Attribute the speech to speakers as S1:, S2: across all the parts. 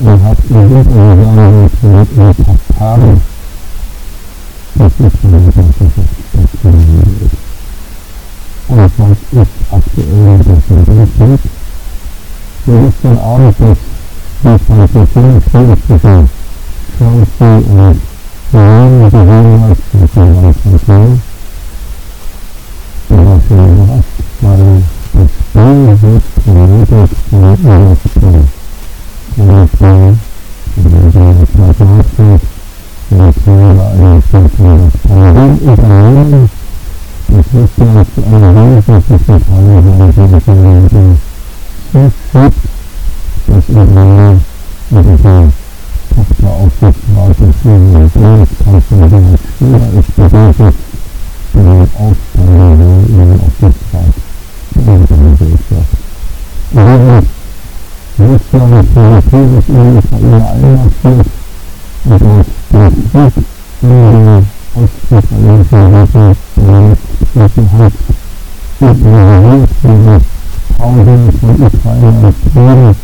S1: und ist sollte irgendeine und und im Reich berufen und beklagten das. Ich prophezei mal, dass das auch hat Südorganisationen in Katar das ist von der Sache stattgefunden ist. Und ist aktuell das auch, dass die Qualifikation schwierig zwischen Chelsea und Real gesehen hat, mit dem Weißen Ich war schon überrascht, weil das Spiel wird promotet von ESPN. ESPN, die Mathematik, Direktive eines Funktionärs. Ein Unternehmen, das Wichtiges eine wesentliche Teil seines Lebens zusieht, das Unternehmen mit der Tochteraufsichtsrate für die Bundeskanzlerin Spieler ist bedeutet für den Aufbau der Aufsichtsrat der Unternehmenswirtschaft. Russland militärisch in die Ukraine einmarschiert und dort den Krieg in die ostukrainischen Gebiete Sicherheit ignoriert, diese Tausende von Ukrainern Frieden,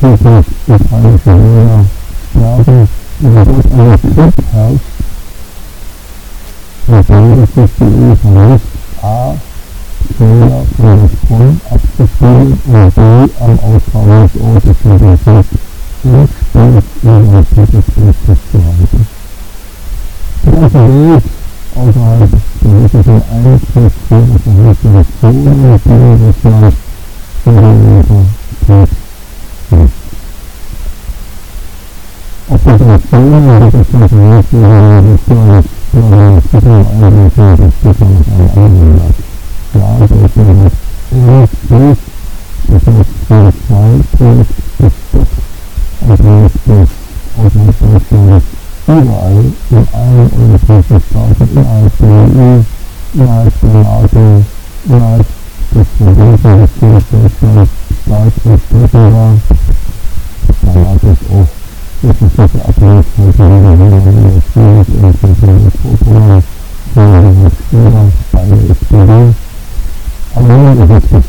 S1: täglich ukrainische Bürger sterben, und dort ein Krieg herrscht, und dann ist es die EU vermisst, A, Fehler von der abzuspielen und B, am Austragungsort des Konflikts nicht ständig ihre Tätigkeit festzuhalten. Die ganze Welt außerhalb der wirklichen Einfluss für Zonen, die Russland in den Krieg ist. Die Sanktionen, die das Konflikt in Russland für eine sichere Einrichtung des Sicherheits eine andere Lage klar deutlich überall in allen Staaten, innerhalb der EU, innerhalb der NATO, innerhalb des Systems Deutschland stark umstritten war. Da gab es auch wissenschaftliche Abhängigkeiten, die wir wieder in der und Zentraleuropa, für die Spieler bei der SPD aber nun ist es das.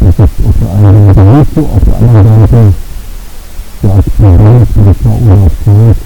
S1: Das ist auf der einen Seite nicht so, auf der anderen Seite der Experiment, das war Olaf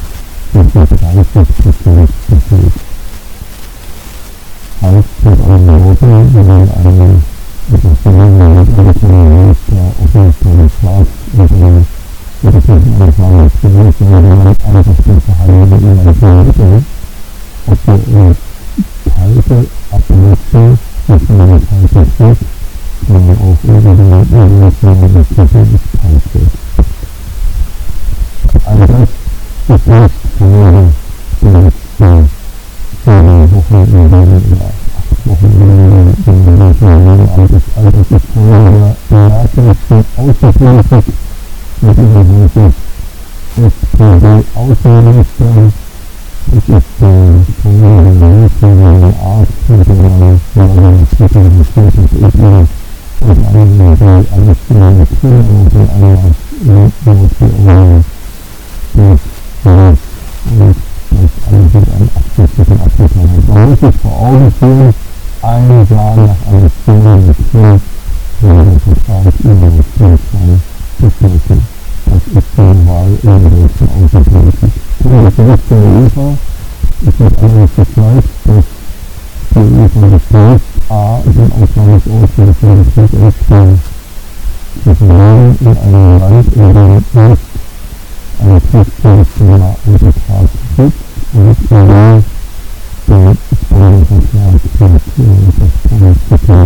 S1: sondern auch irgendwie absichtlichen Abgekommen. Man muss sich vor Augen führen, ein Jahr nach Szene mit Film wurde der Vertrag übergeführt von Beschlüssen. Das ist die Wahl in der deutschen Außenpolitik. Und das Bericht der UEFA ist mit anderes Bescheid, dass die UEFA beschließt, a. den Ausgangsort für Politik entstehen zu verlieren in einem Land, in dem nicht ein kriegsgerichteter Untertrag gibt und in dem der Steuervertrag